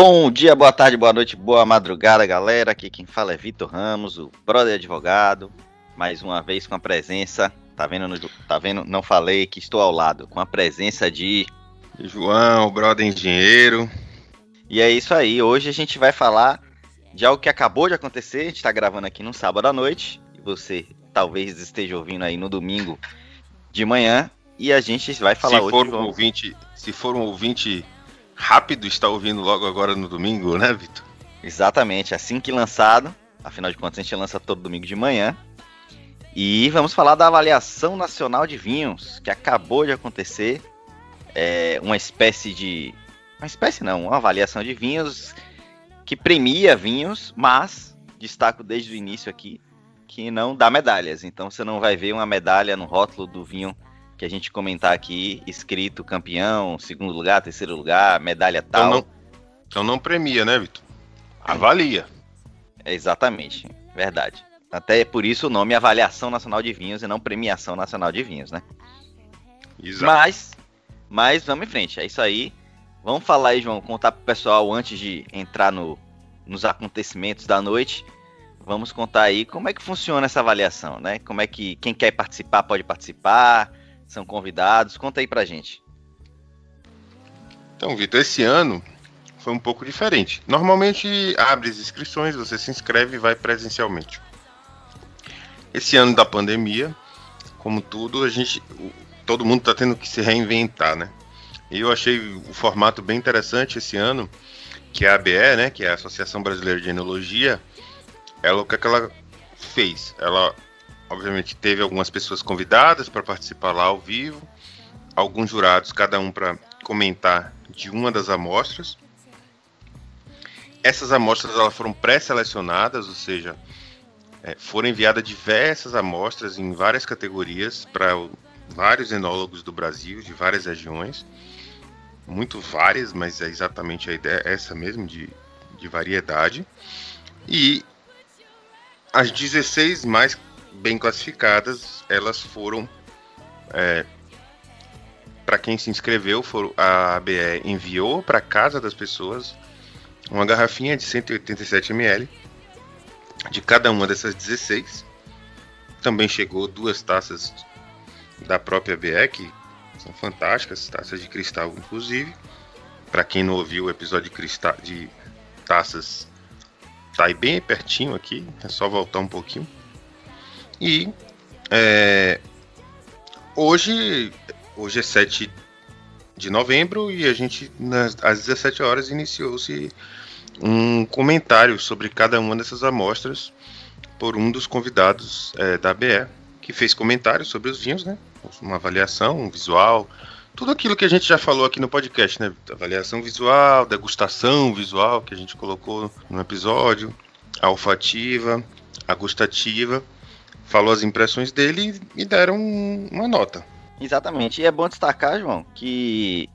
Bom dia, boa tarde, boa noite, boa madrugada, galera. Aqui quem fala é Vitor Ramos, o brother advogado. Mais uma vez com a presença, tá vendo, no, tá vendo? Não falei que estou ao lado, com a presença de João, brother engenheiro. E é isso aí. Hoje a gente vai falar de algo que acabou de acontecer. A gente está gravando aqui no sábado à noite. E você talvez esteja ouvindo aí no domingo de manhã. E a gente vai falar se hoje. For um ouvinte, se for um ouvinte rápido, está ouvindo logo agora no domingo, né, Vitor? Exatamente. Assim que lançado. Afinal de contas, a gente lança todo domingo de manhã. E vamos falar da avaliação nacional de vinhos, que acabou de acontecer. É uma espécie de. Uma espécie não, uma avaliação de vinhos que premia vinhos, mas destaco desde o início aqui que não dá medalhas. Então você não vai ver uma medalha no rótulo do vinho que a gente comentar aqui, escrito campeão, segundo lugar, terceiro lugar, medalha tal. Então não, então não premia, né, Vitor? Avalia. É exatamente, verdade. Até por isso o nome é Avaliação Nacional de Vinhos e não Premiação Nacional de Vinhos, né? Exato. Mas, mas vamos em frente, é isso aí. Vamos falar aí, João, contar pro pessoal antes de entrar no, nos acontecimentos da noite. Vamos contar aí como é que funciona essa avaliação, né? Como é que quem quer participar pode participar, são convidados. Conta aí pra gente. Então, Vitor, esse ano foi um pouco diferente. Normalmente abre as inscrições, você se inscreve e vai presencialmente. Esse ano da pandemia, como tudo, a gente, todo mundo está tendo que se reinventar, né? E eu achei o formato bem interessante esse ano, que é a ABE, né, que é a Associação Brasileira de Enologia, ela o que, é que ela fez? Ela obviamente teve algumas pessoas convidadas para participar lá ao vivo, alguns jurados, cada um para comentar de uma das amostras. Essas amostras elas foram pré-selecionadas, ou seja, é, foram enviadas diversas amostras em várias categorias para vários enólogos do Brasil, de várias regiões, muito várias, mas é exatamente a ideia essa mesmo de, de variedade. E as 16 mais bem classificadas, elas foram é, para quem se inscreveu, a ABE enviou para casa das pessoas uma garrafinha de 187 ml de cada uma dessas 16. Também chegou duas taças da própria ABE, que são fantásticas, taças de cristal inclusive. Para quem não ouviu o episódio de, cristal, de taças, tá aí bem pertinho aqui, é só voltar um pouquinho. E é, hoje, hoje é 7 de novembro e a gente, nas, às 17 horas, iniciou-se um comentário sobre cada uma dessas amostras por um dos convidados é, da BE, que fez comentários sobre os vinhos, né? Uma avaliação, um visual, tudo aquilo que a gente já falou aqui no podcast, né? Avaliação visual, degustação visual que a gente colocou no episódio, a olfativa, a gustativa falou as impressões dele e deram uma nota. Exatamente. E é bom destacar, João, que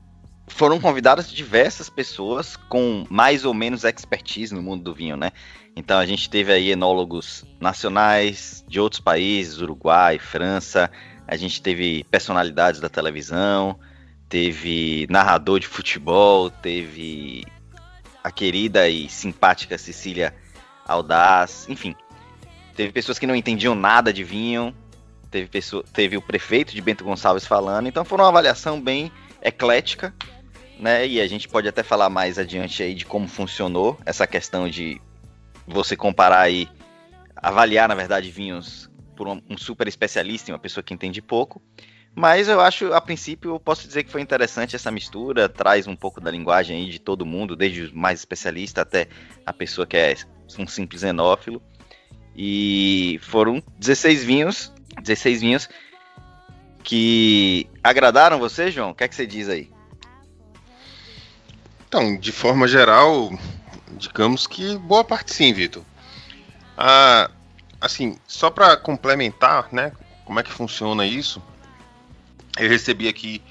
foram convidadas diversas pessoas com mais ou menos expertise no mundo do vinho, né? Então a gente teve aí enólogos nacionais de outros países, Uruguai, França, a gente teve personalidades da televisão, teve narrador de futebol, teve a querida e simpática Cecília Audaz, enfim, Teve pessoas que não entendiam nada de vinho. Teve, pessoa, teve o prefeito de Bento Gonçalves falando. Então foi uma avaliação bem eclética, né? E a gente pode até falar mais adiante aí de como funcionou essa questão de você comparar aí, avaliar, na verdade, vinhos por um, super especialista uma pessoa que entende pouco. Mas eu acho, a princípio, eu posso dizer que foi interessante essa mistura, traz um pouco da linguagem aí de todo mundo, desde o mais especialista até a pessoa que é um simples enófilo. E foram 16 vinhos, 16 vinhos que agradaram você, João? O que é que você diz aí? Então, de forma geral, digamos que boa parte sim, Vitor. Ah, assim, só para complementar, né, como é que funciona isso? Eu recebi aqui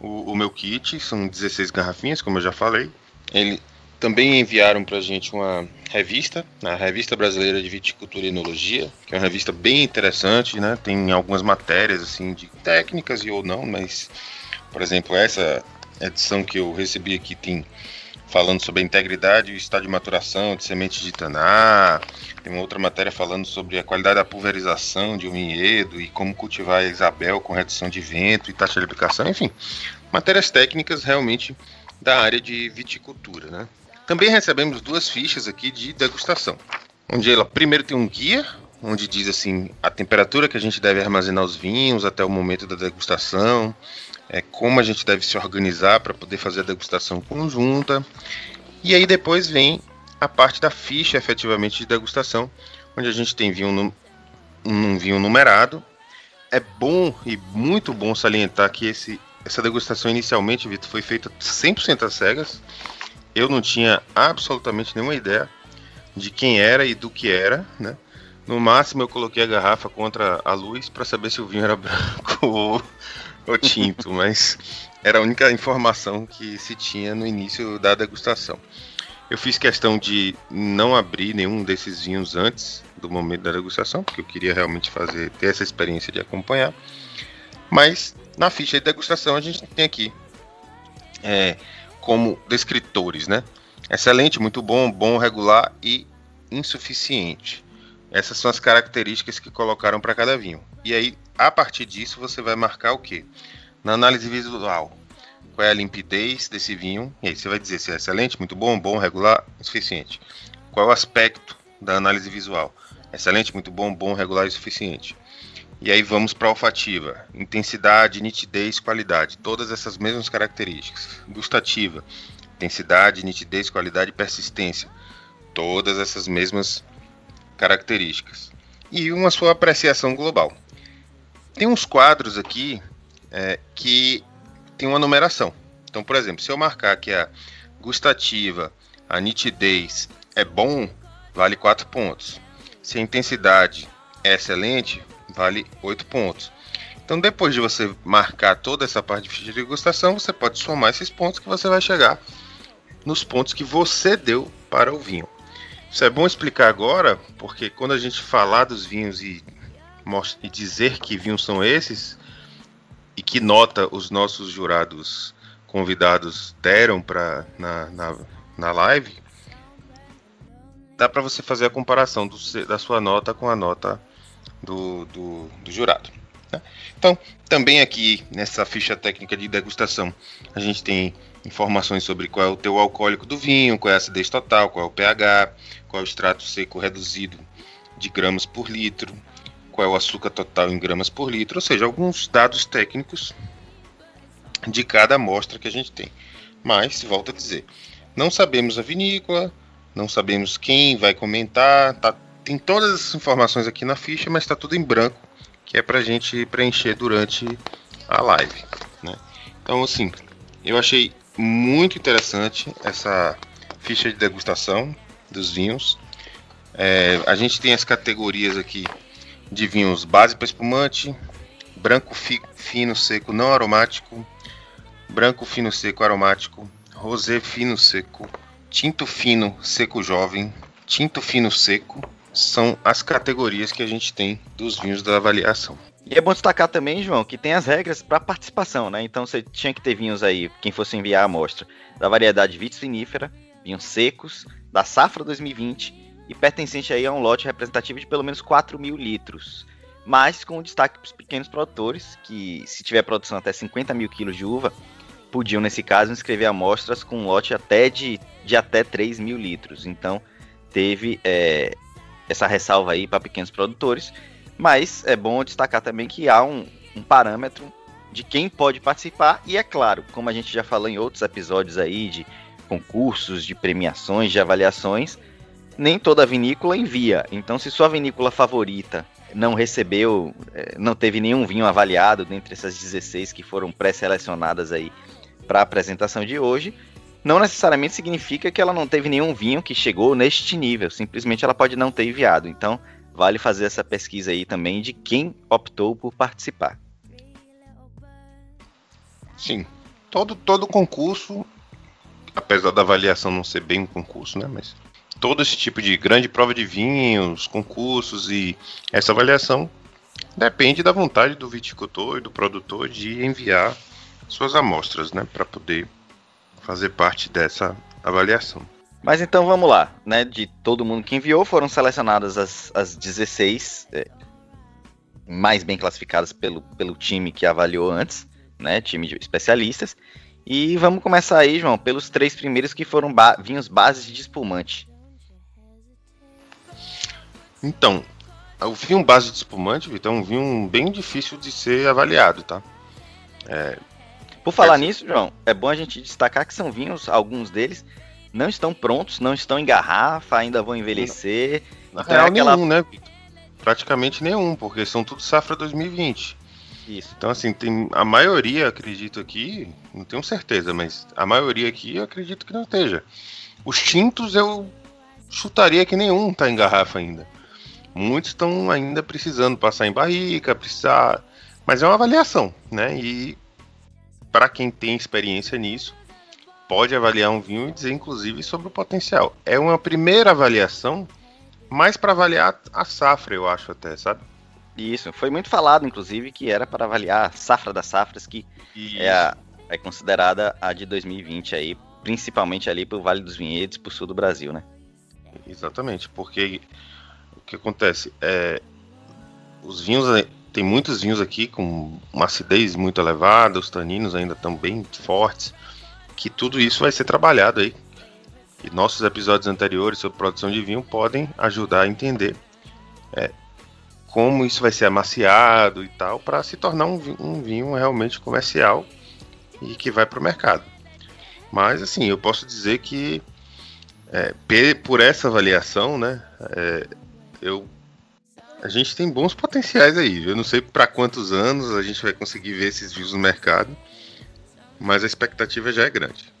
o, o meu kit, são 16 garrafinhas, como eu já falei. Ele também enviaram para a gente uma revista, a Revista Brasileira de Viticultura e Enologia, que é uma revista bem interessante, né? Tem algumas matérias assim de técnicas e ou não, mas por exemplo, essa edição que eu recebi aqui tem falando sobre a integridade e o estado de maturação de sementes de taná. Tem uma outra matéria falando sobre a qualidade da pulverização de um vinhedo e como cultivar a Isabel com redução de vento e taxa de aplicação, enfim, matérias técnicas realmente da área de viticultura, né? Também recebemos duas fichas aqui de degustação, onde ela primeiro tem um guia onde diz assim a temperatura que a gente deve armazenar os vinhos até o momento da degustação, é, como a gente deve se organizar para poder fazer a degustação conjunta. E aí depois vem a parte da ficha efetivamente de degustação, onde a gente tem vinho um vinho numerado. É bom e muito bom salientar que esse, essa degustação inicialmente, Vitor, foi feita 100% às cegas. Eu não tinha absolutamente nenhuma ideia de quem era e do que era, né? No máximo eu coloquei a garrafa contra a luz para saber se o vinho era branco ou, ou tinto, mas era a única informação que se tinha no início da degustação. Eu fiz questão de não abrir nenhum desses vinhos antes do momento da degustação, porque eu queria realmente fazer ter essa experiência de acompanhar. Mas na ficha de degustação a gente tem aqui é, como descritores, né? Excelente, muito bom, bom, regular e insuficiente. Essas são as características que colocaram para cada vinho. E aí, a partir disso, você vai marcar o quê? Na análise visual, qual é a limpidez desse vinho? E aí você vai dizer se é excelente, muito bom, bom, regular, insuficiente. Qual é o aspecto da análise visual? Excelente, muito bom, bom, regular e suficiente. E aí vamos para a olfativa. Intensidade, nitidez, qualidade. Todas essas mesmas características. Gustativa. Intensidade, nitidez, qualidade e persistência. Todas essas mesmas características e uma sua apreciação global. Tem uns quadros aqui é, que tem uma numeração. Então, por exemplo, se eu marcar que a gustativa, a nitidez é bom, vale 4 pontos. Se a intensidade é excelente, vale 8 pontos. Então, depois de você marcar toda essa parte de degustação, você pode somar esses pontos que você vai chegar nos pontos que você deu para o vinho. Isso é bom explicar agora, porque quando a gente falar dos vinhos e, e dizer que vinhos são esses, e que nota os nossos jurados convidados deram para na, na, na live, dá para você fazer a comparação do, da sua nota com a nota do, do, do jurado. Né? Então, também aqui nessa ficha técnica de degustação, a gente tem informações sobre qual é o teu alcoólico do vinho, qual é a acidez total, qual é o pH, qual é o extrato seco reduzido de gramas por litro, qual é o açúcar total em gramas por litro, ou seja, alguns dados técnicos de cada amostra que a gente tem. Mas, volto a dizer, não sabemos a vinícola, não sabemos quem vai comentar, tá, tem todas as informações aqui na ficha, mas está tudo em branco, que é para a gente preencher durante a live. Né? Então, assim, eu achei muito interessante essa ficha de degustação dos vinhos. É, a gente tem as categorias aqui de vinhos base para espumante, branco fi, fino seco não aromático, branco fino seco aromático, rosé fino seco, tinto fino seco jovem, tinto fino seco. São as categorias que a gente tem dos vinhos da avaliação. E é bom destacar também, João, que tem as regras para participação, né? Então você tinha que ter vinhos aí, quem fosse enviar a amostra, da variedade vitis vinífera, vinhos secos, da safra 2020 e pertencente aí a um lote representativo de pelo menos 4 mil litros. Mas com destaque para os pequenos produtores, que se tiver produção até 50 mil quilos de uva, podiam, nesse caso, inscrever amostras com um lote até de, de até 3 mil litros. Então, teve é, essa ressalva aí para pequenos produtores. Mas é bom destacar também que há um, um parâmetro de quem pode participar. E é claro, como a gente já falou em outros episódios aí de concursos, de premiações, de avaliações, nem toda vinícola envia. Então, se sua vinícola favorita não recebeu, é, não teve nenhum vinho avaliado dentre essas 16 que foram pré-selecionadas aí para a apresentação de hoje, não necessariamente significa que ela não teve nenhum vinho que chegou neste nível, simplesmente ela pode não ter enviado. Então, vale fazer essa pesquisa aí também de quem optou por participar. Sim, todo todo concurso apesar da avaliação não ser bem um concurso, né? Mas todo esse tipo de grande prova de vinhos, concursos e essa avaliação depende da vontade do viticultor e do produtor de enviar suas amostras, né, para poder fazer parte dessa avaliação. Mas então vamos lá, né? De todo mundo que enviou, foram selecionadas as, as 16 é, mais bem classificadas pelo, pelo time que avaliou antes, né? Time de especialistas. E vamos começar aí, João, pelos três primeiros que foram ba vinhos bases de espumante. Então, o vinho base de espumante, Vitor, é um vinho bem difícil de ser avaliado, tá? É... Por falar é... nisso, João, é bom a gente destacar que são vinhos, alguns deles, não estão prontos, não estão em garrafa, ainda vão envelhecer. Na então é real, é aquela... nenhum, né? Praticamente nenhum, porque são tudo safra 2020. Isso. Então, assim, tem a maioria, acredito aqui, não tenho certeza, mas a maioria aqui eu acredito que não esteja. Os tintos eu chutaria que nenhum está em garrafa ainda. Muitos estão ainda precisando passar em barrica, precisar. Mas é uma avaliação, né? E para quem tem experiência nisso, pode avaliar um vinho e dizer, inclusive, sobre o potencial. É uma primeira avaliação, mais para avaliar a safra, eu acho até, sabe? Isso, foi muito falado, inclusive, que era para avaliar a safra das safras, que é, a, é considerada a de 2020 aí, principalmente ali para o Vale dos Vinhedos, para o sul do Brasil, né? Exatamente, porque o que acontece é os vinhos tem muitos vinhos aqui com uma acidez muito elevada, os taninos ainda estão bem fortes que tudo isso vai ser trabalhado aí. E nossos episódios anteriores sobre produção de vinho podem ajudar a entender é, como isso vai ser amaciado e tal, para se tornar um vinho, um vinho, realmente comercial e que vai para o mercado. Mas assim, eu posso dizer que é, por essa avaliação, né, é, eu a gente tem bons potenciais aí. Eu não sei para quantos anos a gente vai conseguir ver esses vinhos no mercado, mas a expectativa já é grande.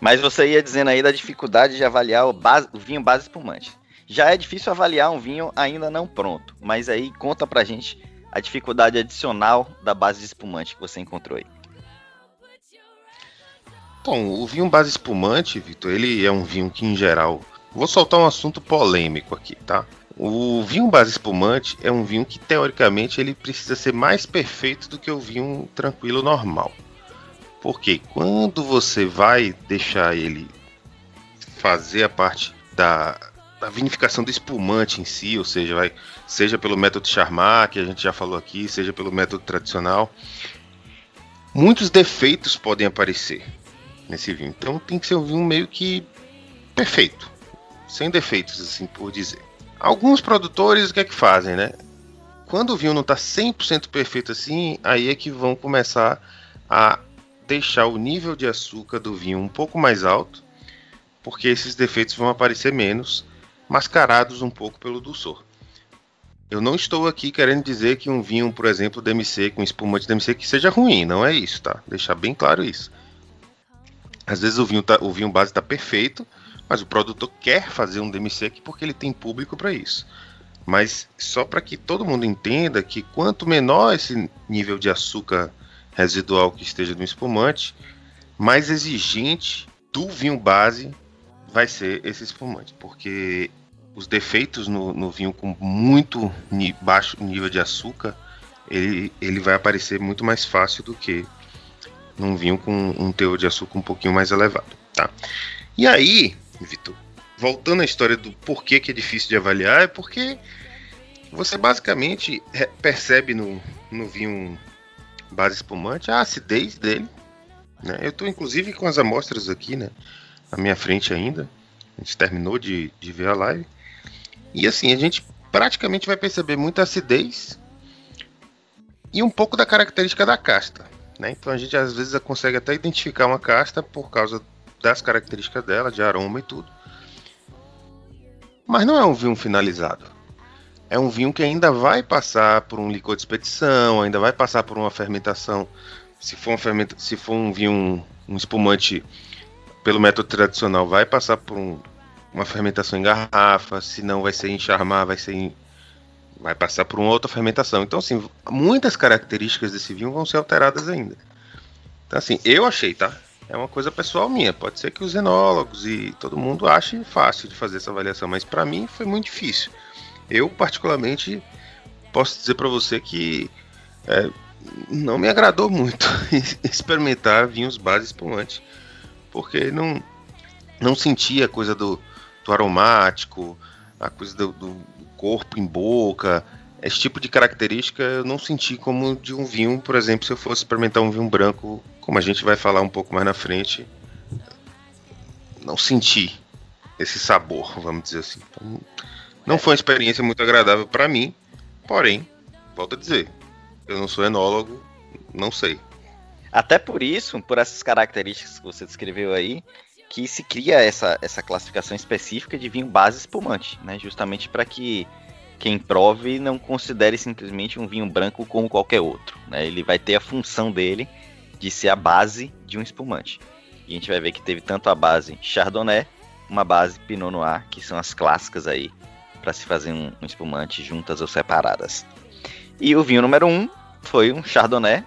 Mas você ia dizendo aí da dificuldade de avaliar o, base, o vinho base espumante. Já é difícil avaliar um vinho ainda não pronto, mas aí conta pra gente a dificuldade adicional da base de espumante que você encontrou aí. Bom, o vinho base espumante, Vitor, ele é um vinho que em geral. Vou soltar um assunto polêmico aqui, tá? O vinho base espumante é um vinho que teoricamente ele precisa ser mais perfeito do que o vinho tranquilo normal. Porque quando você vai deixar ele fazer a parte da, da vinificação do espumante em si, ou seja, vai, seja pelo método Charmat, que a gente já falou aqui, seja pelo método tradicional, muitos defeitos podem aparecer nesse vinho. Então tem que ser um vinho meio que perfeito, sem defeitos, assim por dizer. Alguns produtores o que é que fazem, né? Quando o vinho não está 100% perfeito assim, aí é que vão começar a deixar o nível de açúcar do vinho um pouco mais alto, porque esses defeitos vão aparecer menos, mascarados um pouco pelo dulçor. Eu não estou aqui querendo dizer que um vinho, por exemplo, DMC, com espumante DMC, que seja ruim, não é isso, tá? Deixar bem claro isso. Às vezes o vinho, tá, o vinho base está perfeito, mas o produtor quer fazer um DMC aqui porque ele tem público para isso. Mas só para que todo mundo entenda que quanto menor esse nível de açúcar residual que esteja no espumante, mais exigente do vinho base vai ser esse espumante, porque os defeitos no, no vinho com muito baixo nível de açúcar, ele, ele vai aparecer muito mais fácil do que num vinho com um teor de açúcar um pouquinho mais elevado, tá? E aí, Vitor, voltando à história do porquê que é difícil de avaliar, é porque você basicamente percebe no, no vinho base espumante, a acidez dele. Né? Eu estou inclusive com as amostras aqui, né? Na minha frente ainda. A gente terminou de, de ver a live. E assim, a gente praticamente vai perceber muita acidez e um pouco da característica da casta. Né? Então a gente às vezes consegue até identificar uma casta por causa das características dela, de aroma e tudo. Mas não é um vinho finalizado é um vinho que ainda vai passar por um licor de expedição, ainda vai passar por uma fermentação. Se for, um, fermenta, se for um vinho, um, um espumante pelo método tradicional, vai passar por um, uma fermentação em garrafa, se não vai ser em charmar, vai ser em, vai passar por uma outra fermentação. Então, assim, muitas características desse vinho vão ser alteradas ainda. Então, assim, eu achei, tá? É uma coisa pessoal minha. Pode ser que os enólogos e todo mundo ache fácil de fazer essa avaliação, mas para mim foi muito difícil. Eu, particularmente, posso dizer para você que é, não me agradou muito experimentar vinhos base espumante, porque não não senti a coisa do, do aromático, a coisa do, do, corpo em boca. Esse tipo de característica eu não senti como de um vinho, por exemplo, se eu fosse experimentar um vinho branco, como a gente vai falar um pouco mais na frente. Não senti esse sabor, vamos dizer assim. Então, não foi uma experiência muito agradável para mim, porém, volto a dizer, eu não sou enólogo, não sei. Até por isso, por essas características que você descreveu aí, que se cria essa, essa classificação específica de vinho base espumante, né? Justamente para que quem prove não considere simplesmente um vinho branco como qualquer outro, né? Ele vai ter a função dele de ser a base de um espumante. E a gente vai ver que teve tanto a base Chardonnay, uma base Pinot Noir, que são as clássicas aí para se fazer um, um, espumante juntas ou separadas. E o vinho número 1 um foi um Chardonnay,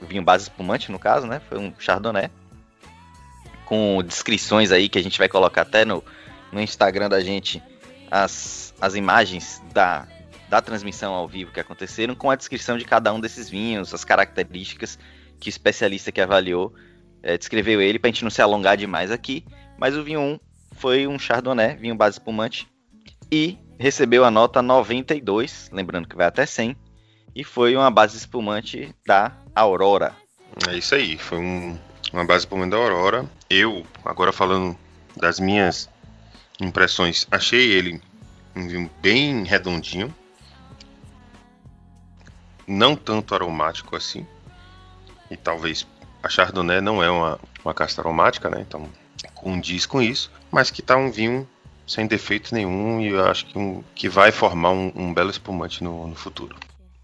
o vinho base espumante no caso, né? Foi um Chardonnay com descrições aí que a gente vai colocar até no, no Instagram da gente as, as imagens da, da transmissão ao vivo que aconteceram com a descrição de cada um desses vinhos, as características que especialista que avaliou é, descreveu ele, para a gente não se alongar demais aqui. Mas o vinho 1 foi um Chardonnay, vinho base espumante, e recebeu a nota 92, lembrando que vai até 100, e foi uma base espumante da Aurora. É isso aí, foi um, uma base espumante da Aurora. Eu, agora falando das minhas impressões, achei ele um vinho bem redondinho, não tanto aromático assim, e talvez a Chardonnay não é uma, uma casta aromática, né? Então condiz com isso, mas que tá um vinho sem defeito nenhum e eu acho que, um, que vai formar um, um belo espumante no, no, futuro.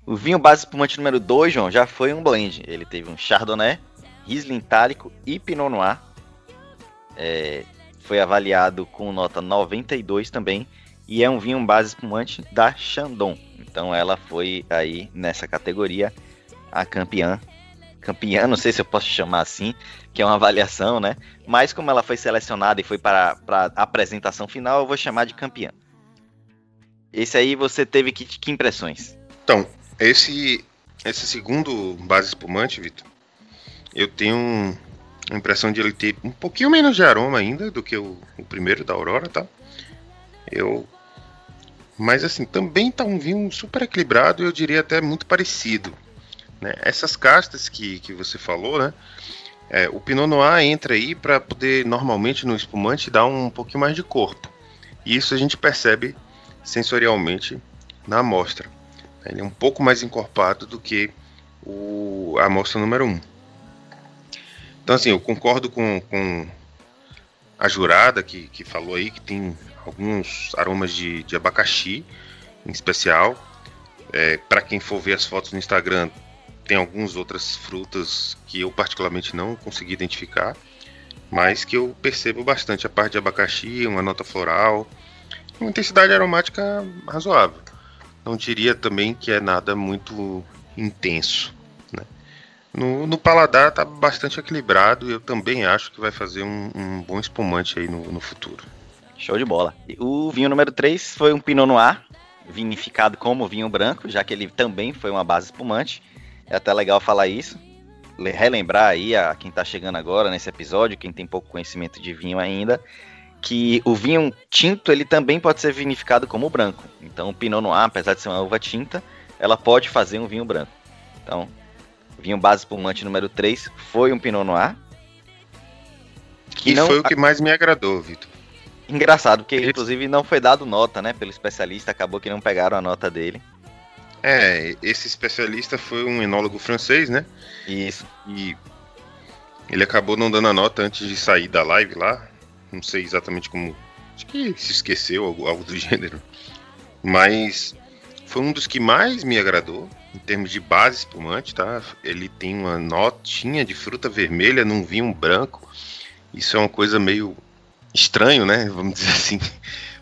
O vinho base espumante número 2, João, já foi um blend. Ele teve um Chardonnay, Riesling Itálico e Pinot Noir. É, foi avaliado com nota 92 também. E é um vinho base espumante da Chandon. Então ela foi aí nessa categoria a campeã campeã, não sei se eu posso chamar assim, que é uma avaliação, né? Mas como ela foi selecionada e foi para, para a apresentação final, eu vou chamar de campeã. Esse aí você teve que, que impressões? Então, esse esse segundo base espumante, Vitor, eu tenho a impressão de ele ter um pouquinho menos de aroma ainda do que o, o primeiro da Aurora, tá? Eu mas assim, também tá um vinho super equilibrado, eu diria até muito parecido né? Essas castas que, que você falou, né? É, o Pinot Noir entra aí para poder, normalmente, no espumante, dar um pouquinho mais de corpo. E isso a gente percebe sensorialmente na amostra. Ele é um pouco mais encorpado do que o, a amostra número 1. Então, assim, eu concordo com, com a jurada que, que falou aí que tem alguns aromas de, de abacaxi, em especial. É, para quem for ver as fotos no Instagram, tem algumas outras frutas que eu particularmente não consegui identificar, mas que eu percebo bastante a parte de abacaxi, uma nota floral, uma intensidade aromática razoável. Não diria também que é nada muito intenso. Né? No, no, paladar está bastante equilibrado e eu também acho que vai fazer um, um bom espumante aí no, no, futuro. Show de bola. O vinho número 3 foi um Pinot Noir, vinificado como vinho branco, já que ele também foi uma base espumante. É até legal falar isso. Relembrar aí a quem está chegando agora nesse episódio, quem tem pouco conhecimento de vinho ainda, que o vinho tinto ele também pode ser vinificado como branco. Então o Pinot Noir, apesar de ser uma uva tinta, ela pode fazer um vinho branco. Então, vinho base espumante número 3 foi um Pinot Noir. Que e não... foi o que mais me agradou, Vitor. Engraçado, porque inclusive não foi dado nota, né, pelo especialista, acabou que não pegaram a nota dele. É, esse especialista foi um enólogo francês, né? Isso. E ele acabou não dando a nota antes de sair da live lá. Não sei exatamente como. Acho que se esqueceu, algo, algo do gênero. Mas foi um dos que mais me agradou em termos de base espumante, tá? Ele tem uma notinha de fruta vermelha num vinho branco. Isso é uma coisa meio estranho, né? Vamos dizer assim.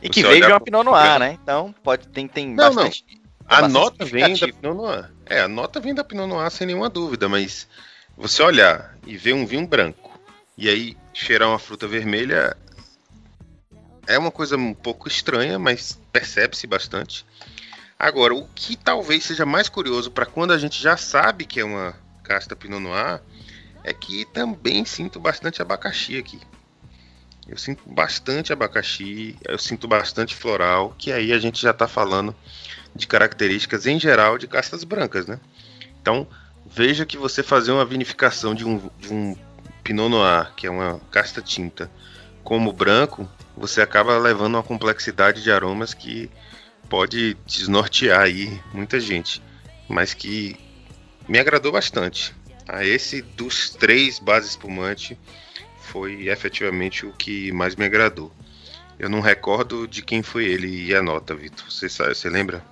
E que veio de uma Pinot Noir, né? Então pode tem tem não, bastante. Não a nota vem da Pinot Noir. É, a nota vem da Pinot Noir sem nenhuma dúvida, mas você olhar e ver um vinho branco e aí cheirar uma fruta vermelha é uma coisa um pouco estranha, mas percebe-se bastante. Agora, o que talvez seja mais curioso para quando a gente já sabe que é uma casta Pinot Noir é que também sinto bastante abacaxi aqui. Eu sinto bastante abacaxi, eu sinto bastante floral, que aí a gente já está falando de características em geral de castas brancas, né? Então, veja que você fazer uma vinificação de um, de um Pinot Noir, que é uma casta tinta, como branco, você acaba levando uma complexidade de aromas que pode desnortear aí muita gente, mas que me agradou bastante. Ah, esse dos três bases espumante foi efetivamente o que mais me agradou. Eu não recordo de quem foi ele e a nota, Vitor. Você sabe, você lembra?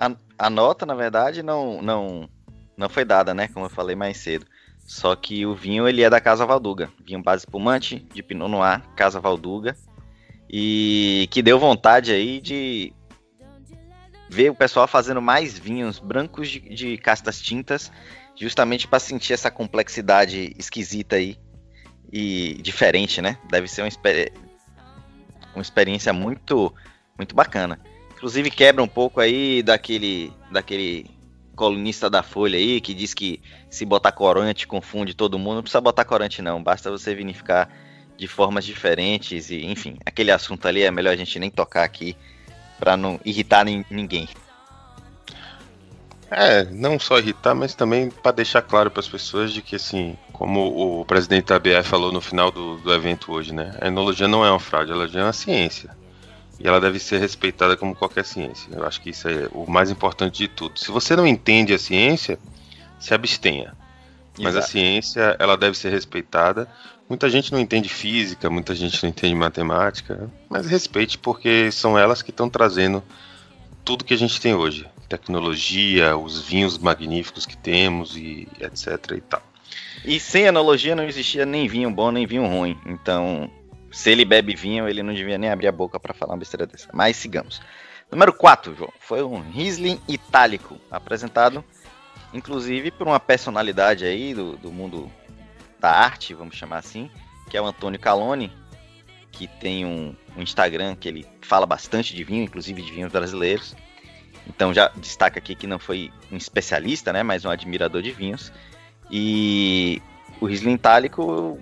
A, a nota, na verdade, não, não, não foi dada, né? Como eu falei mais cedo. Só que o vinho ele é da Casa Valduga. Vinho base espumante de Pinot Noir, Casa Valduga. E que deu vontade aí de ver o pessoal fazendo mais vinhos brancos de, de castas tintas, justamente para sentir essa complexidade esquisita aí e diferente, né? Deve ser uma, experi uma experiência muito muito bacana. Inclusive quebra um pouco aí daquele daquele colunista da Folha aí, que diz que se botar corante confunde todo mundo. Não precisa botar corante, não. Basta você vinificar de formas diferentes. E, enfim, aquele assunto ali é melhor a gente nem tocar aqui para não irritar ninguém. É, não só irritar, mas também para deixar claro para as pessoas de que, assim, como o presidente da BF falou no final do, do evento hoje, né? A enologia não é uma fraude, ela é uma ciência. E ela deve ser respeitada como qualquer ciência. Eu acho que isso é o mais importante de tudo. Se você não entende a ciência, se abstenha. Mas Exato. a ciência, ela deve ser respeitada. Muita gente não entende física, muita gente não entende matemática, mas respeite porque são elas que estão trazendo tudo que a gente tem hoje. Tecnologia, os vinhos magníficos que temos e etc e tal. E sem analogia não existia nem vinho bom nem vinho ruim. Então, se ele bebe vinho, ele não devia nem abrir a boca para falar uma besteira dessa. Mas sigamos. Número 4, João, foi um Riesling itálico, apresentado inclusive por uma personalidade aí do, do mundo da arte, vamos chamar assim, que é o Antônio Caloni, que tem um, um, Instagram que ele fala bastante de vinho, inclusive de vinhos brasileiros. Então já destaca aqui que não foi um especialista, né, mas um admirador de vinhos. E o Riesling Itálico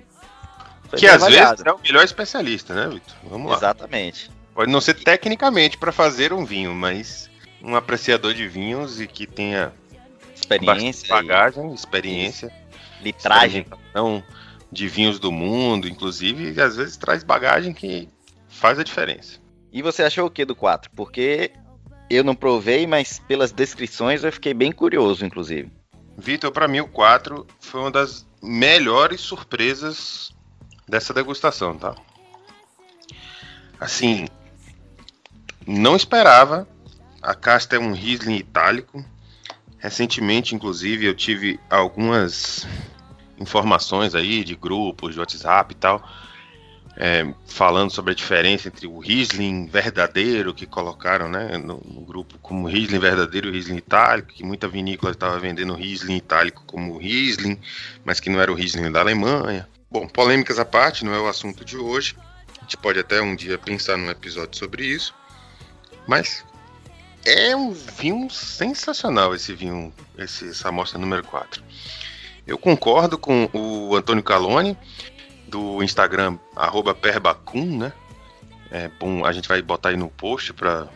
que às vezes é o melhor especialista, né, Vitor? Vamos lá. Exatamente. Pode não ser tecnicamente para fazer um vinho, mas um apreciador de vinhos e que tenha experiência, bagagem, e... experiência, litragem, então de vinhos do mundo, inclusive, e às vezes traz bagagem que faz a diferença. E você achou o que do 4? Porque eu não provei, mas pelas descrições eu fiquei bem curioso, inclusive. Vitor, para mim o 4 foi uma das melhores surpresas dessa degustação, tá? Assim, não esperava. A casta é um Riesling itálico. Recentemente, inclusive, eu tive algumas informações aí de grupos de WhatsApp e tal, é, falando sobre a diferença entre o Riesling verdadeiro que colocaram né, no, no grupo como Riesling verdadeiro e Riesling itálico, que muita vinícola estava vendendo Riesling itálico como Riesling, mas que não era o Riesling da Alemanha. Bom, polêmicas à parte, não é o assunto de hoje. A gente pode até um dia pensar num episódio sobre isso. Mas é um vinho sensacional esse vinho, esse, essa amostra número 4. Eu concordo com o Antônio Calone, do Instagram, perbacum, né? É bom, a gente vai botar aí no post para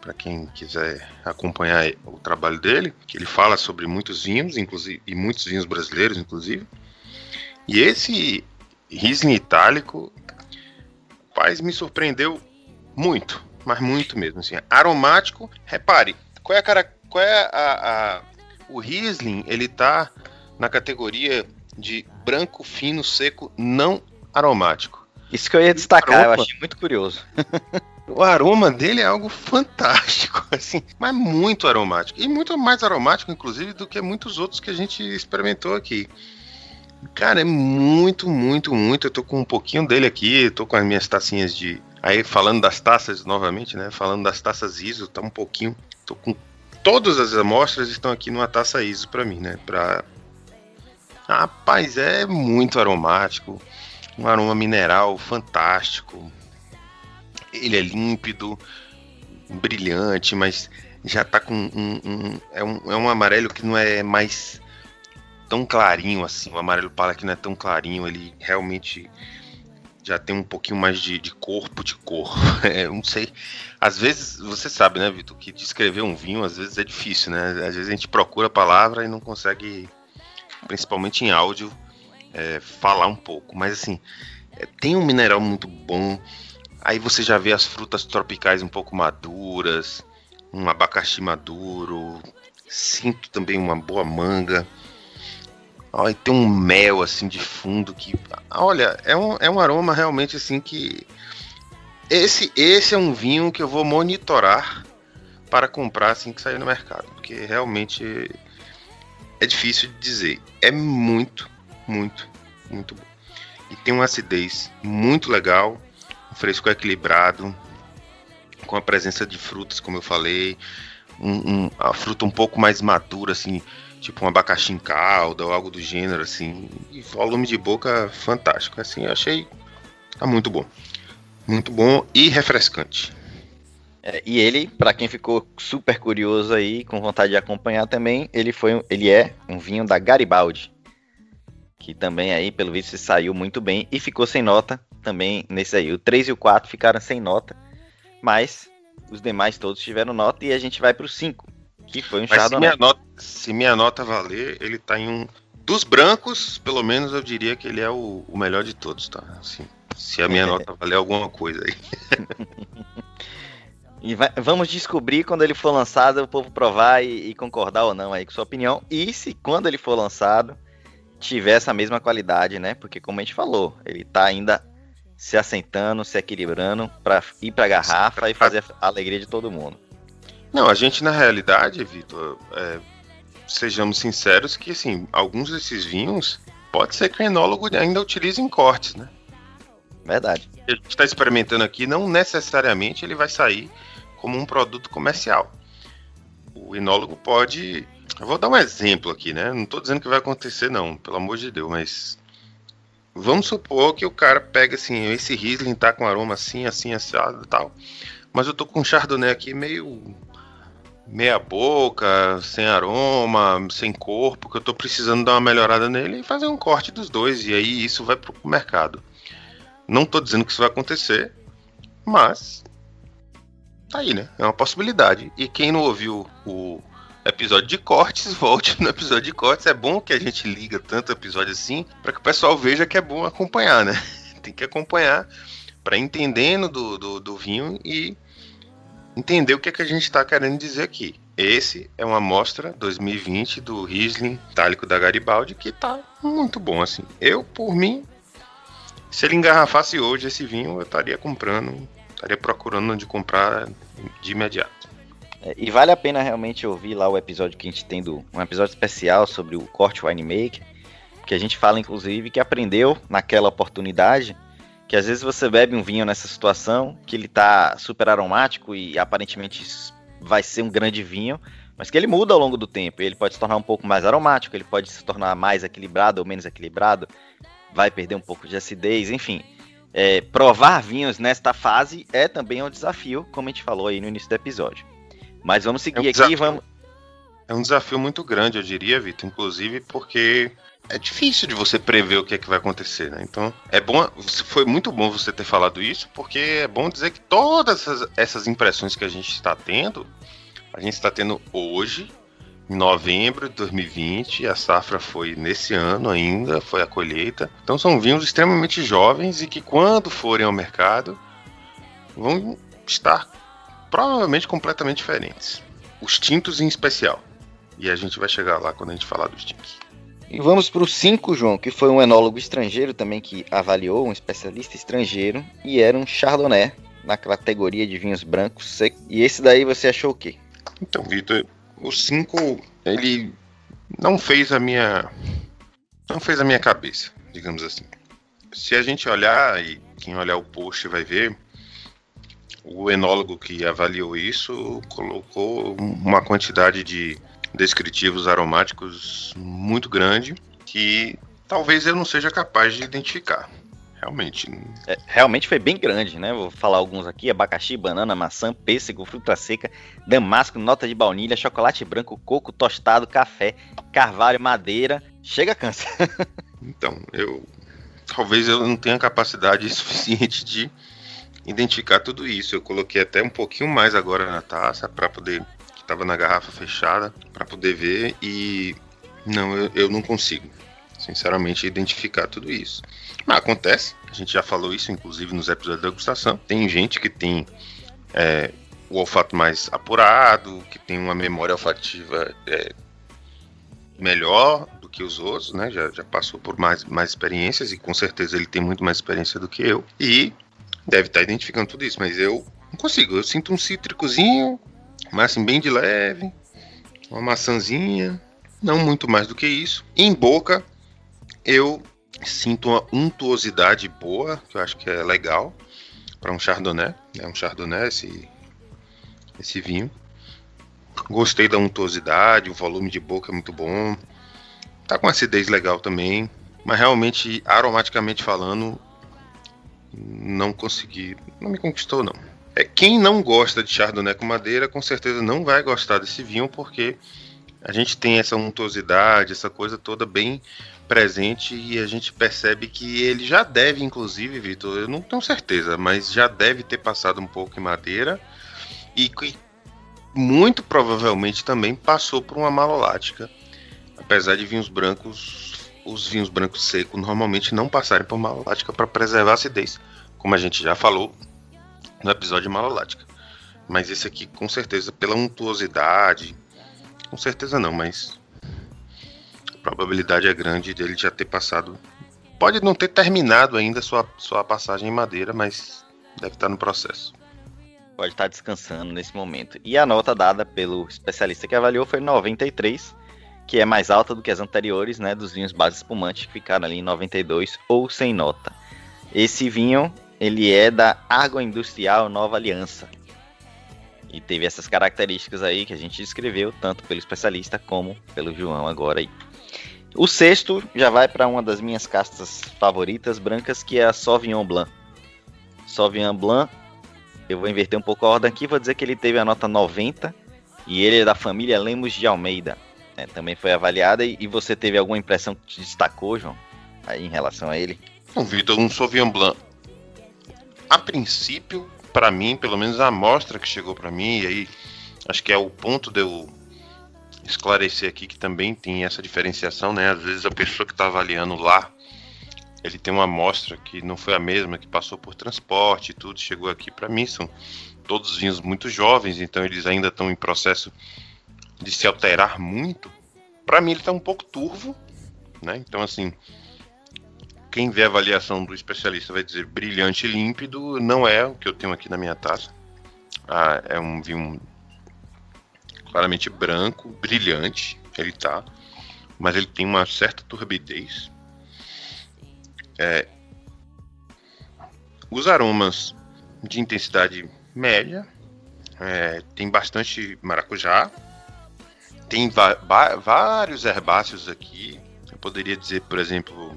para quem quiser acompanhar o trabalho dele, que ele fala sobre muitos vinhos, inclusive e muitos vinhos brasileiros, inclusive. E esse Riesling itálico, paz, me surpreendeu muito, mas muito mesmo. Assim, aromático, repare, qual é a cara, qual é a, a o Riesling, ele tá na categoria de branco fino seco não aromático. Isso que eu ia destacar, aroma, eu achei muito curioso. o aroma dele é algo fantástico, assim, mas muito aromático. E muito mais aromático, inclusive, do que muitos outros que a gente experimentou aqui. Cara, é muito, muito, muito. Eu tô com um pouquinho dele aqui, tô com as minhas tacinhas de. Aí falando das taças novamente, né? Falando das taças ISO, tá um pouquinho. Tô com. Todas as amostras estão aqui numa taça ISO para mim, né? Pra... Rapaz, é muito aromático. Um aroma mineral fantástico. Ele é límpido, brilhante, mas já tá com um, um, é um, é um amarelo que não é mais tão clarinho assim, o amarelo pala que não é tão clarinho, ele realmente já tem um pouquinho mais de, de corpo, de cor. É, não sei. Às vezes, você sabe, né, Vitor, que descrever um vinho às vezes é difícil, né? Às vezes a gente procura a palavra e não consegue, principalmente em áudio, é, falar um pouco. Mas assim, é, tem um mineral muito bom. Aí você já vê as frutas tropicais um pouco maduras, um abacaxi maduro. Sinto também uma boa manga. Olha, tem um mel assim de fundo que. Olha, é um, é um aroma realmente assim que. Esse, esse é um vinho que eu vou monitorar para comprar assim que sair no mercado. Porque realmente é difícil de dizer. É muito, muito, muito bom. E tem uma acidez muito legal, um fresco equilibrado, com a presença de frutas, como eu falei, um, um, a fruta um pouco mais madura, assim, tipo um abacaxi em calda ou algo do gênero, assim. E volume de boca fantástico. Assim, eu achei. Tá muito bom. Muito bom e refrescante. É, e ele, para quem ficou super curioso aí, com vontade de acompanhar também, ele foi, ele é um vinho da Garibaldi, que também aí, pelo visto, saiu muito bem e ficou sem nota também nesse aí. O 3 e o 4 ficaram sem nota, mas os demais todos tiveram nota e a gente vai pro 5, que foi um Mas se minha, nota, se minha nota valer, ele tá em um. Dos brancos, pelo menos eu diria que ele é o, o melhor de todos, tá? Assim, se a minha nota valer alguma coisa aí. e vai, vamos descobrir quando ele for lançado, o povo provar e, e, concordar ou não aí com sua opinião. E se quando ele for lançado tiver essa mesma qualidade, né? Porque como a gente falou, ele tá ainda se assentando, se equilibrando para ir para a garrafa e fazer a alegria de todo mundo. Não, a gente na realidade, Vitor, é, sejamos sinceros que assim, alguns desses vinhos pode ser que o enólogo ainda utilize em cortes, né? Verdade. A gente está experimentando aqui, não necessariamente ele vai sair como um produto comercial. O enólogo pode. Eu vou dar um exemplo aqui, né? Não estou dizendo que vai acontecer, não, pelo amor de Deus, mas. Vamos supor que o cara pega assim, esse Riesling tá com aroma assim, assim, assado e tal. Mas eu tô com um Chardonnay aqui meio meia boca, sem aroma, sem corpo, que eu tô precisando dar uma melhorada nele e fazer um corte dos dois, e aí isso vai pro mercado. Não tô dizendo que isso vai acontecer, mas tá aí, né? É uma possibilidade. E quem não ouviu o episódio de cortes, volte no episódio de cortes. É bom que a gente liga tanto episódio assim, para que o pessoal veja que é bom acompanhar, né? Tem que acompanhar para entendendo do, do, do vinho e entender o que, é que a gente está querendo dizer aqui. Esse é uma amostra 2020 do Riesling Tálico da Garibaldi que tá muito bom assim. Eu, por mim, se ele engarrafasse hoje esse vinho, eu estaria comprando, estaria procurando onde comprar de imediato. É, e vale a pena realmente ouvir lá o episódio que a gente tem do um episódio especial sobre o corte winemaker, que a gente fala inclusive que aprendeu naquela oportunidade que às vezes você bebe um vinho nessa situação, que ele tá super aromático e aparentemente vai ser um grande vinho, mas que ele muda ao longo do tempo. Ele pode se tornar um pouco mais aromático, ele pode se tornar mais equilibrado ou menos equilibrado, vai perder um pouco de acidez, enfim. É, provar vinhos nesta fase é também um desafio, como a gente falou aí no início do episódio. Mas vamos seguir é um aqui, vamos. É um desafio muito grande, eu diria, Vitor, inclusive porque é difícil de você prever o que é que vai acontecer, né? Então, é bom, foi muito bom você ter falado isso, porque é bom dizer que todas essas, essas impressões que a gente está tendo, a gente está tendo hoje, em novembro de 2020, a safra foi nesse ano ainda, foi a colheita. Então são vinhos extremamente jovens e que quando forem ao mercado vão estar provavelmente completamente diferentes. Os tintos em especial. E a gente vai chegar lá quando a gente falar dos tintos. E vamos para o 5, João, que foi um enólogo estrangeiro também que avaliou, um especialista estrangeiro, e era um Chardonnay na categoria de vinhos brancos secos. E esse daí você achou o quê? Então, Vitor, o 5, ele não fez a minha não fez a minha cabeça, digamos assim. Se a gente olhar e quem olhar o post vai ver, o enólogo que avaliou isso colocou uma quantidade de descritivos aromáticos muito grande que talvez eu não seja capaz de identificar. Realmente. É, realmente foi bem grande, né? Vou falar alguns aqui: abacaxi, banana, maçã, pêssego, fruta seca, damasco, nota de baunilha, chocolate branco, coco, tostado, café, carvalho, madeira. Chega, cansa. então, eu talvez eu não tenha capacidade suficiente de identificar tudo isso. Eu coloquei até um pouquinho mais agora na taça para poder estava na garrafa fechada para poder ver e não eu, eu, não consigo sinceramente identificar tudo isso. Mas acontece. A gente já falou isso inclusive nos episódios da degustação. Tem gente que tem é, o olfato mais apurado, que tem uma memória olfativa é, melhor do que os outros, né? Já, já passou por mais, mais experiências e com certeza ele tem muito mais experiência do que eu. E deve estar identificando tudo isso, mas eu não consigo. Eu sinto um cítricozinho, mas assim, bem de leve, uma maçãzinha, não muito mais do que isso. em boca, eu sinto uma untuosidade boa, que eu acho que é legal para um chardonnay. É um chardonnay esse, esse vinho. Gostei da untuosidade, o volume de boca é muito bom. Tá com acidez legal também, mas realmente aromaticamente falando, não consegui, não me conquistou não. É, quem não gosta de Chardonnay com madeira, com certeza não vai gostar desse vinho, porque a gente tem essa untuosidade, essa coisa toda bem presente e a gente percebe que ele já deve, inclusive, Vitor, eu não tenho certeza, mas já deve ter passado um pouco em madeira e que muito provavelmente também passou por uma malolática, apesar de vinhos brancos os vinhos brancos secos normalmente não passarem por malolática para preservar a acidez, como a gente já falou no episódio de. Mas esse aqui, com certeza, pela untuosidade, com certeza não, mas a probabilidade é grande dele já ter passado. Pode não ter terminado ainda sua, sua passagem em madeira, mas deve estar no processo. Pode estar descansando nesse momento. E a nota dada pelo especialista que avaliou foi 93, que é mais alta do que as anteriores, né, dos vinhos base espumante que ficaram ali em 92 ou sem nota. Esse vinho, ele é da Agroindustrial Nova Aliança. E teve essas características aí que a gente descreveu, tanto pelo especialista como pelo João agora aí. O sexto já vai para uma das minhas castas favoritas brancas, que é a Sauvignon Blanc. Sauvignon Blanc, eu vou inverter um pouco a ordem aqui, vou dizer que ele teve a nota 90 e ele é da família Lemos de Almeida né, também foi avaliada. E, e, você teve alguma impressão que te destacou, João, aí em relação a ele? O Vitor, um Sauvignon Blanc. A princípio, para mim, pelo menos a amostra que chegou para mim, e aí acho que é o ponto de eu esclarecer aqui que também tem essa diferenciação, né? Às vezes a pessoa que está avaliando lá, ele tem uma amostra que não foi a mesma, que passou por transporte e tudo, chegou aqui para mim, são todos vinhos muito jovens, então eles ainda estão em processo de se alterar muito, para mim ele está um pouco turvo, né? Então assim, quem vê a avaliação do especialista vai dizer brilhante e límpido, não é o que eu tenho aqui na minha taça. Ah, é um vinho claramente branco, brilhante, ele tá, mas ele tem uma certa turbidez. É, os aromas de intensidade média, é, tem bastante maracujá, tem vários herbáceos aqui. Eu poderia dizer, por exemplo,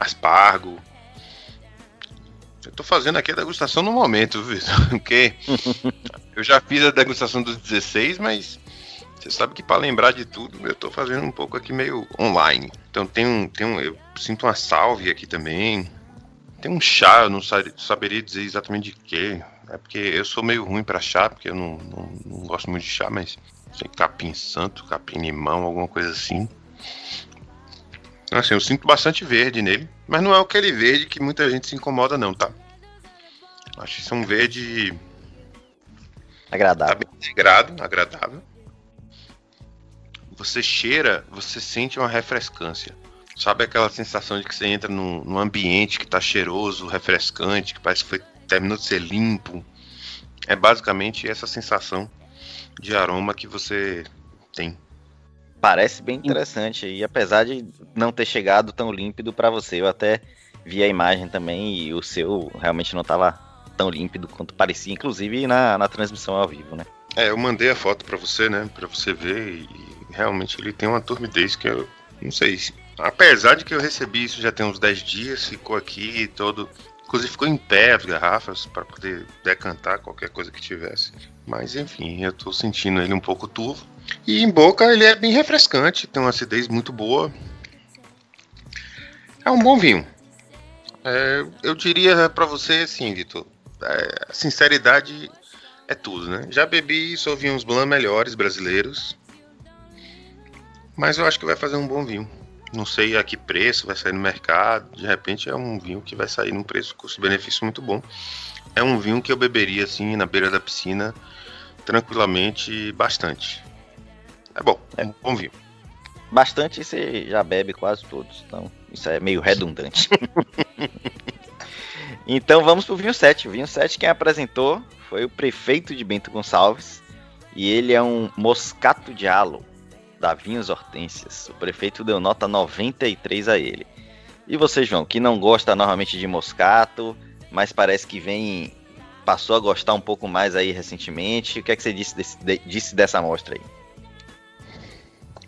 aspargo. Eu tô fazendo aqui a degustação no momento, Vitor, porque eu já fiz a degustação dos 16, mas você sabe que para lembrar de tudo, eu tô fazendo um pouco aqui meio online. Então tem um, tem um eu sinto uma salve aqui também. Tem um chá, eu não saberia dizer exatamente de quê. É porque eu sou meio ruim para chá, porque eu não, não, não gosto muito de chá, mas sei, capim santo, capim limão, alguma coisa assim. Assim, eu sinto bastante verde nele, mas não é aquele verde que muita gente se incomoda não, tá? Acho que isso é um verde agradável. Tá bem integrado, agradável. Você cheira, você sente uma refrescância. Sabe aquela sensação de que você entra num, num ambiente que tá cheiroso, refrescante, que parece que foi, terminou de ser limpo. É basicamente essa sensação de aroma que você tem. Parece bem interessante e apesar de não ter chegado tão límpido para você, eu até vi a imagem também e o seu realmente não estava tão límpido quanto parecia, inclusive na, na transmissão ao vivo, né? É, eu mandei a foto para você, né, para você ver e realmente ele tem uma turbidez que eu não sei, apesar de que eu recebi isso já tem uns 10 dias, ficou aqui todo Inclusive ficou em pé as garrafas para poder decantar qualquer coisa que tivesse. Mas enfim, eu estou sentindo ele um pouco turvo. E em boca ele é bem refrescante, tem uma acidez muito boa. É um bom vinho. É, eu diria para você assim, Vitor, é, sinceridade é tudo, né? Já bebi Sauvignons Blanc melhores brasileiros, mas eu acho que vai fazer um bom vinho. Não sei a que preço vai sair no mercado. De repente é um vinho que vai sair num preço custo-benefício muito bom. É um vinho que eu beberia assim na beira da piscina tranquilamente bastante. É bom, é um bom vinho. Bastante você já bebe quase todos, então isso é meio redundante. então vamos pro vinho 7. O vinho 7 quem apresentou foi o prefeito de Bento Gonçalves e ele é um moscato de halo da Vinhos Hortênsias. O prefeito deu nota 93 a ele. E você, João, que não gosta normalmente de moscato, mas parece que vem passou a gostar um pouco mais aí recentemente. O que é que você disse, desse, de, disse dessa amostra aí?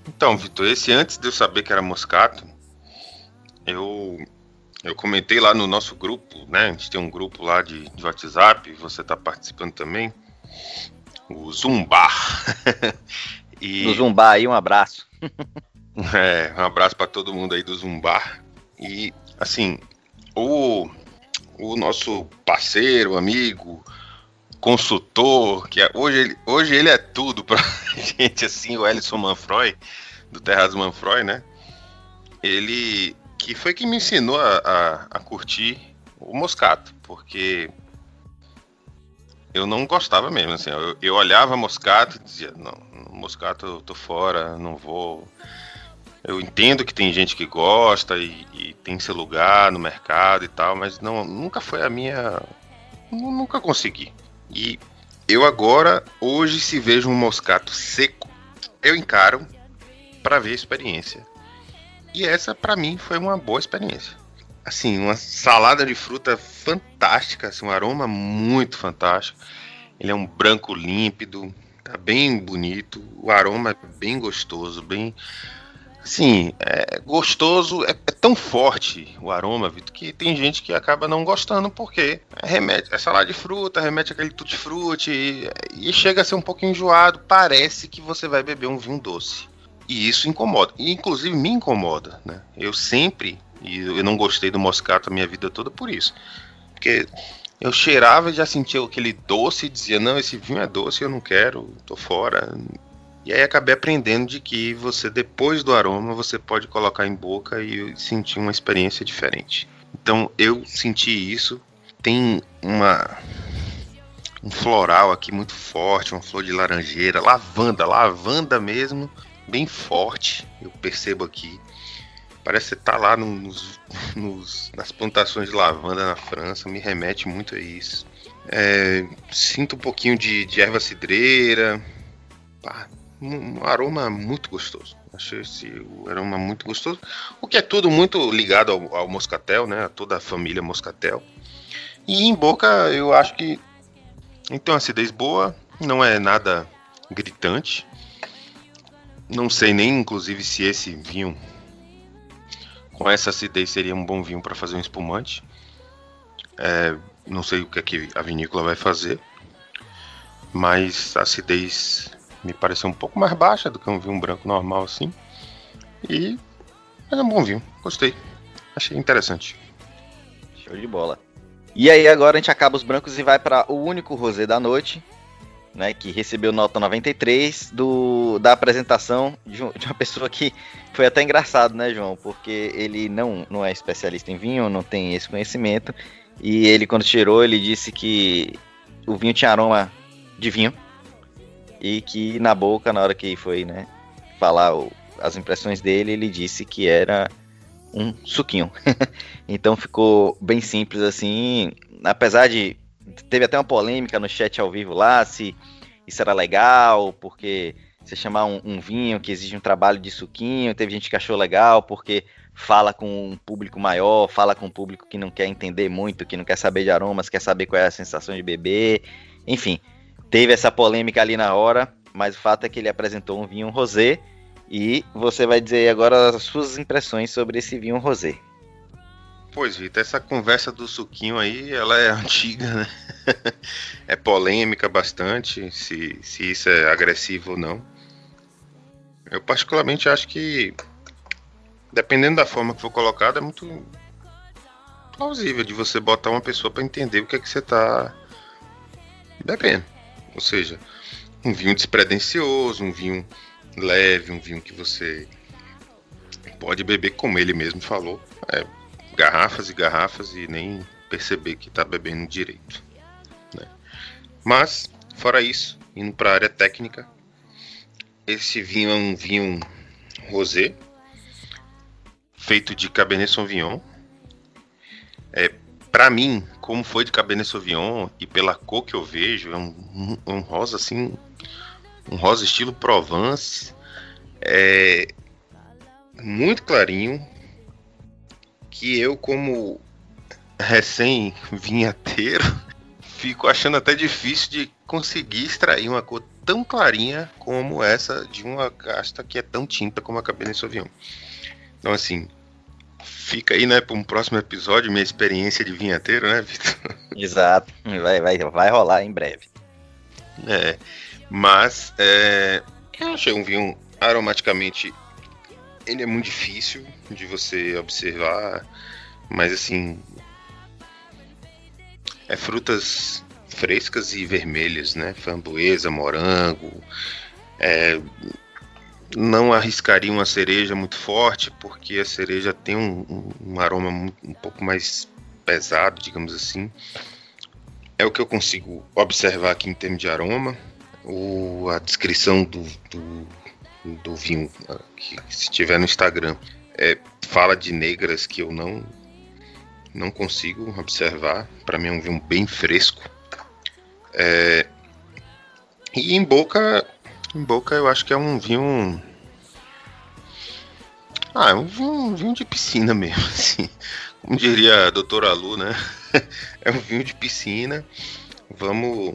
Então, Vitor, esse antes de eu saber que era moscato, eu eu comentei lá no nosso grupo, né? A gente tem um grupo lá de, de WhatsApp, você está participando também. O Zumbar. E... Do Zumbar aí, um abraço. é, um abraço para todo mundo aí do Zumbar. E, assim, o, o nosso parceiro, amigo, consultor, que é, hoje, ele, hoje ele é tudo pra gente, assim, o Ellison Manfroy, do Terras Manfroy, né? Ele que foi que me ensinou a, a, a curtir o Moscato, porque eu não gostava mesmo, assim, eu, eu olhava Moscato e dizia, não, Moscato eu tô fora, não vou. Eu entendo que tem gente que gosta e, e, tem seu lugar no mercado e tal, mas não, nunca foi a minha. Nunca consegui. E eu agora, hoje, se vejo um moscato seco, eu encaro para ver a experiência. E essa, para mim, foi uma boa experiência. Assim, uma salada de fruta fantástica, assim, um aroma muito fantástico. Ele é um branco límpido, Tá bem bonito, o aroma é bem gostoso, bem. Sim, é gostoso, é, é, tão forte o aroma, Vitor, que tem gente que acaba não gostando porque remete, é salada de fruta, remete aquele tutti-frutti e, e chega a ser um pouco enjoado, parece que você vai beber um vinho doce. E isso incomoda, e inclusive me incomoda, né? Eu sempre, e eu não gostei do moscato a minha vida toda por isso. Porque eu cheirava e já sentia aquele doce e dizia, não, esse vinho é doce, eu não quero, tô fora. E aí acabei aprendendo de que você, depois do aroma, você pode colocar em boca e sentir uma experiência diferente. Então eu senti isso. Tem uma um floral aqui muito forte, uma flor de laranjeira, lavanda, lavanda mesmo, bem forte, eu percebo aqui. Parece você tá lá nos, nos, nas plantações de lavanda na França, me remete muito a isso. É, sinto um pouquinho de, de erva cidreira. Um, aroma muito gostoso. Achei esse aroma muito gostoso. O que é tudo muito ligado ao, ao moscatel, né? A toda a família moscatel. E em boca eu acho que uma acidez boa, não é nada gritante. Não sei nem, inclusive, se esse vinho com essa acidez seria um bom vinho para fazer um espumante. É, não sei o que, é que a vinícola vai fazer, mas a acidez me pareceu um pouco mais baixa do que um vinho branco normal assim. E é um bom vinho, gostei, achei interessante. Show de bola. E aí agora a gente acaba os brancos e vai para o único rosé da noite, né, que recebeu nota 93 do, da apresentação de, de, uma pessoa que foi até engraçado, né, João? Porque ele não, não é especialista em vinho, não tem esse conhecimento. E ele, quando tirou, ele disse que o vinho tinha aroma de vinho. E que na boca, na hora que foi, né, falar o, as impressões dele, ele disse que era um suquinho. então ficou bem simples assim. Apesar de teve até uma polêmica no chat ao vivo lá, se isso era legal, porque você chamar um, um, vinho que exige um trabalho de suquinho, teve gente que achou legal, porque fala com um público maior, fala com um público que não quer entender muito, que não quer saber de aromas, quer saber qual é a sensação de beber, enfim, teve essa polêmica ali na hora, mas o fato é que ele apresentou um vinho rosé, e você vai dizer agora as suas impressões sobre esse vinho rosé. Pois, Vitor, essa conversa do suquinho aí, ela é antiga, né? é polêmica bastante, se, se isso é agressivo ou não. Eu particularmente acho que, dependendo da forma que for colocado, é muito plausível de você botar uma pessoa para entender o que é que você está bebendo. Ou seja, um vinho despretensioso, um vinho leve, um vinho que você pode beber como ele mesmo falou, é, garrafas e garrafas e nem perceber que está bebendo direito. Né? Mas, fora isso, indo para a área técnica, esse vinho é um vinho rosé, feito de Cabernet Sauvignon. É, para mim, como foi de Cabernet Sauvignon e pela cor que eu vejo, é um, um, um rosa assim, um rosa estilo Provence, é muito clarinho, que eu como recém vinhateiro fico achando até difícil de conseguir extrair uma cor tão clarinha como essa de uma casta que é tão tinta como a Cabernet Sauvignon. Então assim, fica aí, né, para um próximo episódio minha experiência de vinhateiro, né, Vitor? Exato, vai, vai, vai rolar em breve. É, mas é, eu achei um vinho aromaticamente ele é muito difícil de você observar, mas assim é frutas frescas e vermelhas, né? Framboesa, morango. É, não arriscaria uma cereja muito forte, porque a cereja tem um, um aroma um, pouco mais pesado, digamos assim. É o que eu consigo observar aqui em termos de aroma. O, a descrição do, do, do vinho, que, se tiver no Instagram, é, fala de negras que eu não não consigo observar. Para mim é um vinho bem fresco. É, e em boca, em boca eu acho que é um vinho. Ah, é um vinho, um vinho de piscina mesmo, assim. Como diria a doutora Lu, né? é um vinho de piscina. Vamos.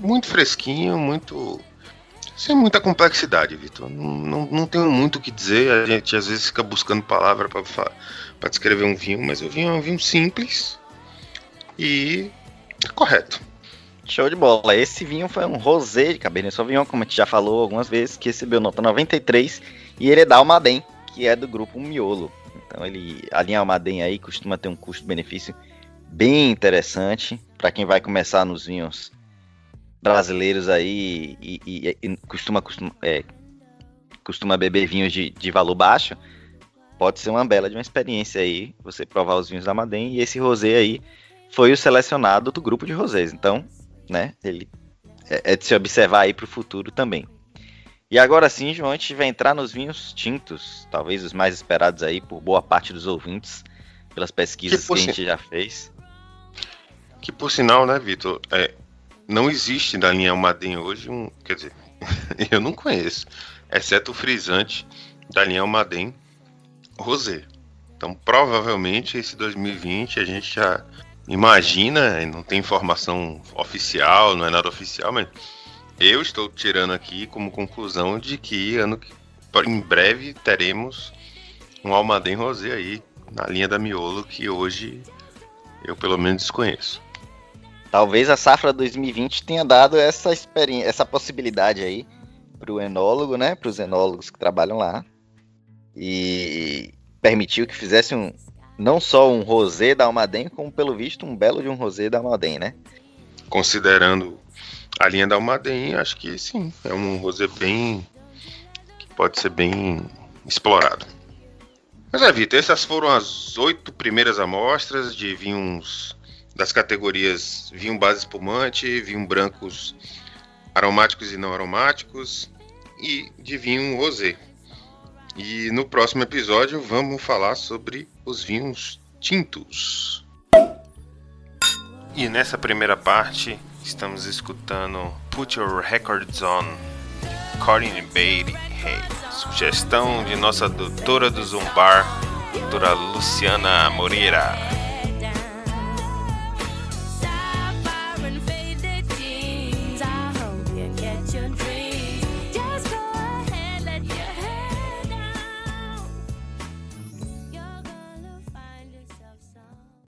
Muito fresquinho, muito. Sem muita complexidade, Vitor. Não, não, não tenho muito o que dizer. A gente às vezes fica buscando palavra para descrever um vinho, mas o vinho é um vinho simples e correto. Show de bola. Esse vinho foi um rosé de Cabernet Sauvignon, como a gente já falou algumas vezes, que recebeu nota 93 e ele é da Almaden, que é do grupo Miolo. Então ele, a linha Almaden aí costuma ter um custo-benefício bem interessante para quem vai começar nos vinhos brasileiros aí e, e, e costuma, costuma, é, costuma beber vinhos de, de valor baixo. Pode ser uma bela de uma experiência aí, você provar os vinhos da Almaden e esse rosé aí foi o selecionado do grupo de rosés. Então, né? Ele é, é de se observar aí para o futuro também. E agora sim, João, a gente vai entrar nos vinhos tintos, talvez os mais esperados aí por boa parte dos ouvintes, pelas pesquisas que, que a gente já fez. Que por sinal, né, Vitor, é, não existe na linha Almaden hoje um, quer dizer, eu não conheço, exceto o frisante da linha Almaden Rosé. Então, provavelmente esse 2020 a gente já imagina, não tem informação oficial, não é nada oficial, mas eu estou tirando aqui como conclusão de que ano que, em breve teremos um Almaden Rosé aí na linha da Miolo que hoje eu pelo menos desconheço. Talvez a safra 2020 tenha dado essa experiência, essa possibilidade aí para o enólogo, né, para os enólogos que trabalham lá e permitiu que fizesse um, não só um rosé da Almaden, como pelo visto um belo de um rosé da Almaden, né? Considerando a linha da Almaden, acho que sim, é um rosé bem que pode ser bem explorado. Mas é, Vitor, essas foram as oito primeiras amostras de vinhos das categorias vinho base espumante, vinho brancos aromáticos e não aromáticos e de vinho rosé. E no próximo episódio vamos falar sobre os vinhos tintos. E nessa primeira parte estamos escutando Put Your Records On, Corinne Bailey Hey, sugestão de nossa doutora do Zumbar, doutora Luciana Moreira.